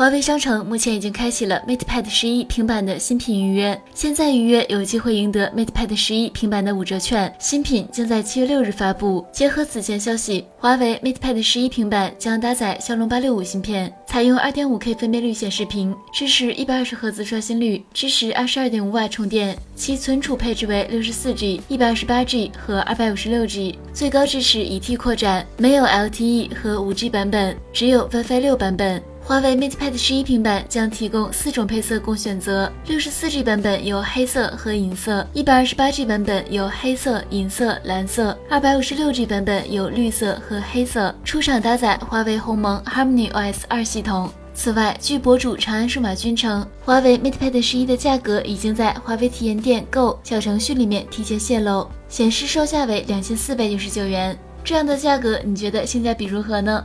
华为商城目前已经开启了 MatePad 十一平板的新品预约，现在预约有机会赢得 MatePad 十一平板的五折券。新品将在七月六日发布。结合此前消息，华为 MatePad 十一平板将搭载骁龙八六五芯片，采用二点五 K 分辨率显示屏，支持一百二十赫兹刷新率，支持二十二点五瓦充电。其存储配置为六十四 G、一百二十八 G 和二百五十六 G，最高支持一 T 扩展，没有 LTE 和五 G 版本，只有 WiFi 六版本。华为 MatePad 十一平板将提供四种配色供选择，六十四 G 版本有黑色和银色，一百二十八 G 版本有黑色、银色、蓝色，二百五十六 G 版本有绿色和黑色。出厂搭载华为鸿蒙 Harmony OS 二系统。此外，据博主长安数码君称，华为 MatePad 十一的价格已经在华为体验店 Go 小程序里面提前泄露，显示售价为两千四百九十九元。这样的价格，你觉得性价比如何呢？